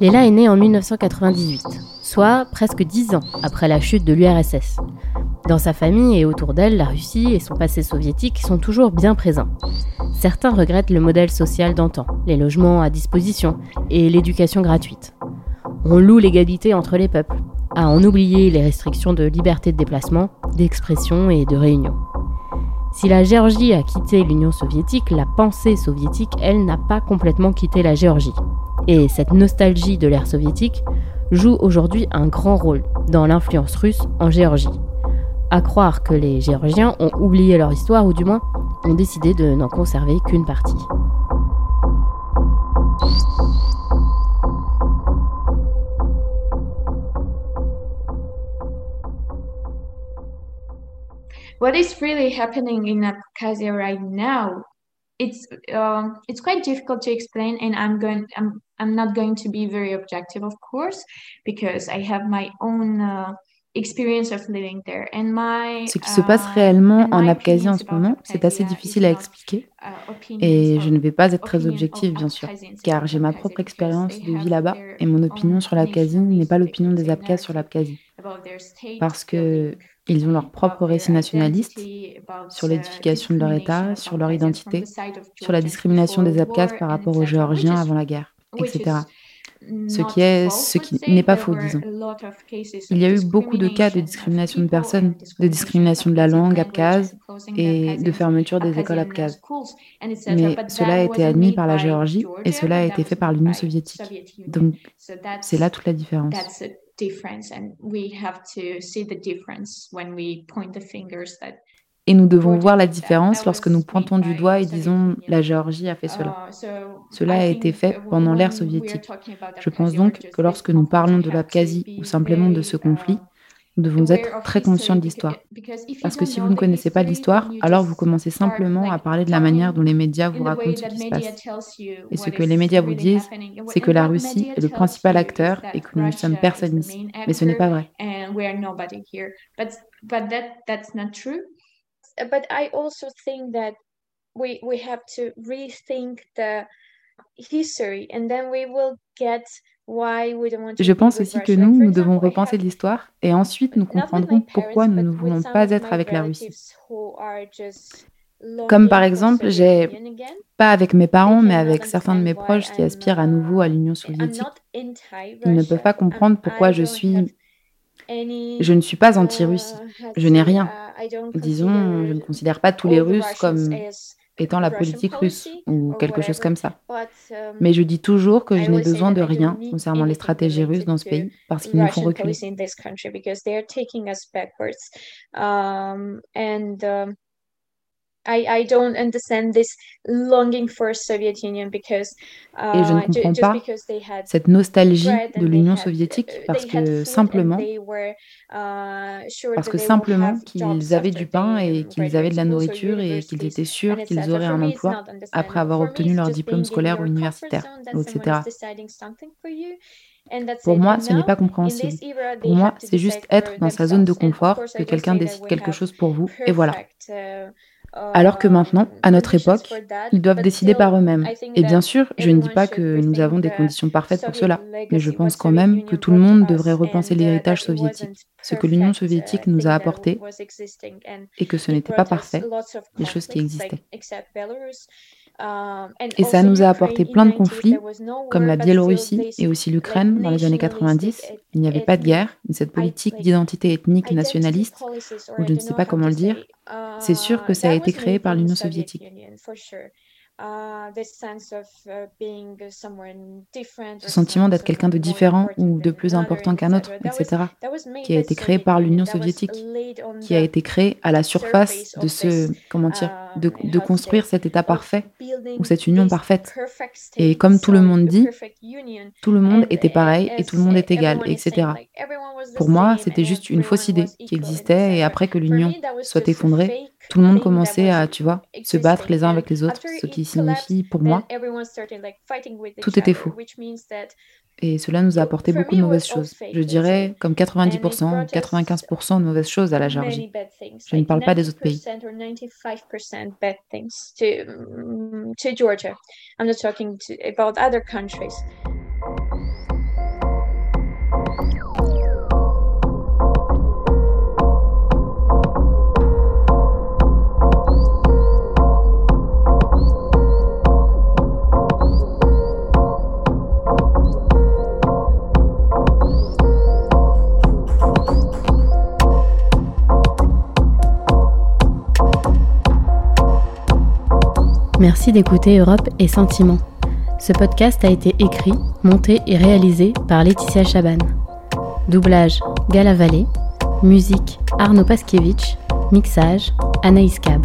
Léla est née en 1998, soit presque dix ans après la chute de l'URSS. Dans sa famille et autour d'elle, la Russie et son passé soviétique sont toujours bien présents. Certains regrettent le modèle social d'antan, les logements à disposition et l'éducation gratuite. On loue l'égalité entre les peuples, à en oublier les restrictions de liberté de déplacement, d'expression et de réunion. Si la Géorgie a quitté l'Union soviétique, la pensée soviétique, elle, n'a pas complètement quitté la Géorgie. Et cette nostalgie de l'ère soviétique joue aujourd'hui un grand rôle dans l'influence russe en Géorgie. À croire que les Géorgiens ont oublié leur histoire ou du moins ont décidé de n'en conserver qu'une partie. What is really happening in Abkhazia right now it's um, it's quite difficult to explain and i'm going i'm i'm not going to be very objective of course because i have my own uh, experience of living there. And my ce qui se passe uh, réellement en Abkhazie en ce moment c'est assez difficile à expliquer. uh, et je ne vais pas être très objective bien sûr car j'ai ma propre expérience de vie là-bas et mon opinion sur l'Abkhazie n'est pas l'opinion des Abkhazes sur l'Abkhazie. parce que ils ont leur propre récit nationaliste sur l'édification de leur État, sur leur identité, sur la discrimination des Abkhazes par rapport aux Géorgiens avant la guerre, etc. Ce qui est, ce qui n'est pas faux, disons. Il y a eu beaucoup de cas de discrimination de personnes, de discrimination de la langue abkhaze et de fermeture des écoles abkhazes. Mais cela a été admis par la Géorgie et cela a été fait par l'Union soviétique. Donc, c'est là toute la différence et nous devons voir la différence lorsque nous pointons du doigt et disons la Géorgie a fait cela. Uh, cela a été fait pendant l'ère soviétique. Je pense donc que lorsque nous parlons de l'Abkhazie ou simplement de ce conflit, nous devons être très conscients de l'histoire. Parce que si vous ne connaissez pas l'histoire, alors vous commencez simplement à parler de la manière dont les médias vous racontent ce qui se passe. Et ce que les médias vous disent, c'est que la Russie est le principal acteur et que nous ne sommes personne ici. Mais ce n'est pas vrai. But I also think that we, we have to rethink the history and then we will get je pense aussi que nous, nous devons repenser l'histoire et ensuite nous comprendrons pourquoi nous ne voulons pas être avec la Russie. Comme par exemple, j'ai, pas avec mes parents, mais avec certains de mes proches qui aspirent à nouveau à l'Union soviétique, ils ne peuvent pas comprendre pourquoi je suis... Je ne suis pas anti-Russie. Je n'ai rien. Disons, je ne considère pas tous les Russes comme étant la politique russe ou quelque chose comme ça. Um, Mais je dis toujours que je n'ai besoin de rien concernant les stratégies russes dans ce pays parce qu'ils nous font reculer. Et je ne uh, comprends pas cette nostalgie de l'Union soviétique uh, parce que simplement, uh, parce que simplement qu'ils avaient du pain et qu'ils avaient de la nourriture et qu'ils étaient sûrs qu'ils auraient un emploi après avoir obtenu leur diplôme scolaire ou universitaire, etc. Pour moi, ce n'est pas compréhensible. Pour moi, c'est juste être dans sa zone de confort, que quelqu'un décide quelque chose pour vous, et voilà. Alors que maintenant, à notre époque, ils doivent décider par eux-mêmes. Et bien sûr, je ne dis pas que nous avons des conditions parfaites pour cela, mais je pense quand même que tout le monde devrait repenser l'héritage soviétique, ce que l'Union soviétique nous a apporté, et que ce n'était pas parfait, les choses qui existaient. Um, et ça nous a apporté plein de conflits, comme la Biélorussie et aussi l'Ukraine dans les années 90. Il n'y avait pas de guerre, mais cette politique d'identité ethnique nationaliste, ou je ne sais pas comment le dire, c'est sûr que ça a été créé par l'Union soviétique. Uh, uh, Ce sentiment d'être quelqu'un de différent ou de plus important qu'un autre, etc., qui a été créé par l'Union soviétique, qui a été créé à la surface de ce, comment dire, um, de, de construire cet État parfait ou cette union parfaite. Et comme tout le monde dit, tout le monde était pareil et tout le monde est égal, etc. Pour moi, c'était juste une fausse idée qui existait et après que l'union soit effondrée, tout le monde commençait à, tu vois, se battre les uns avec les autres, ce qui signifie pour moi, tout était faux. Et cela nous a apporté beaucoup de mauvaises choses. Je dirais comme 90%, 95% de mauvaises choses à la Géorgie. Je ne parle pas des autres pays. Merci d'écouter Europe et Sentiments. Ce podcast a été écrit, monté et réalisé par Laetitia Chaban. Doublage Gala Vallée. Musique Arnaud Paskiewicz. Mixage Anaïs Cab.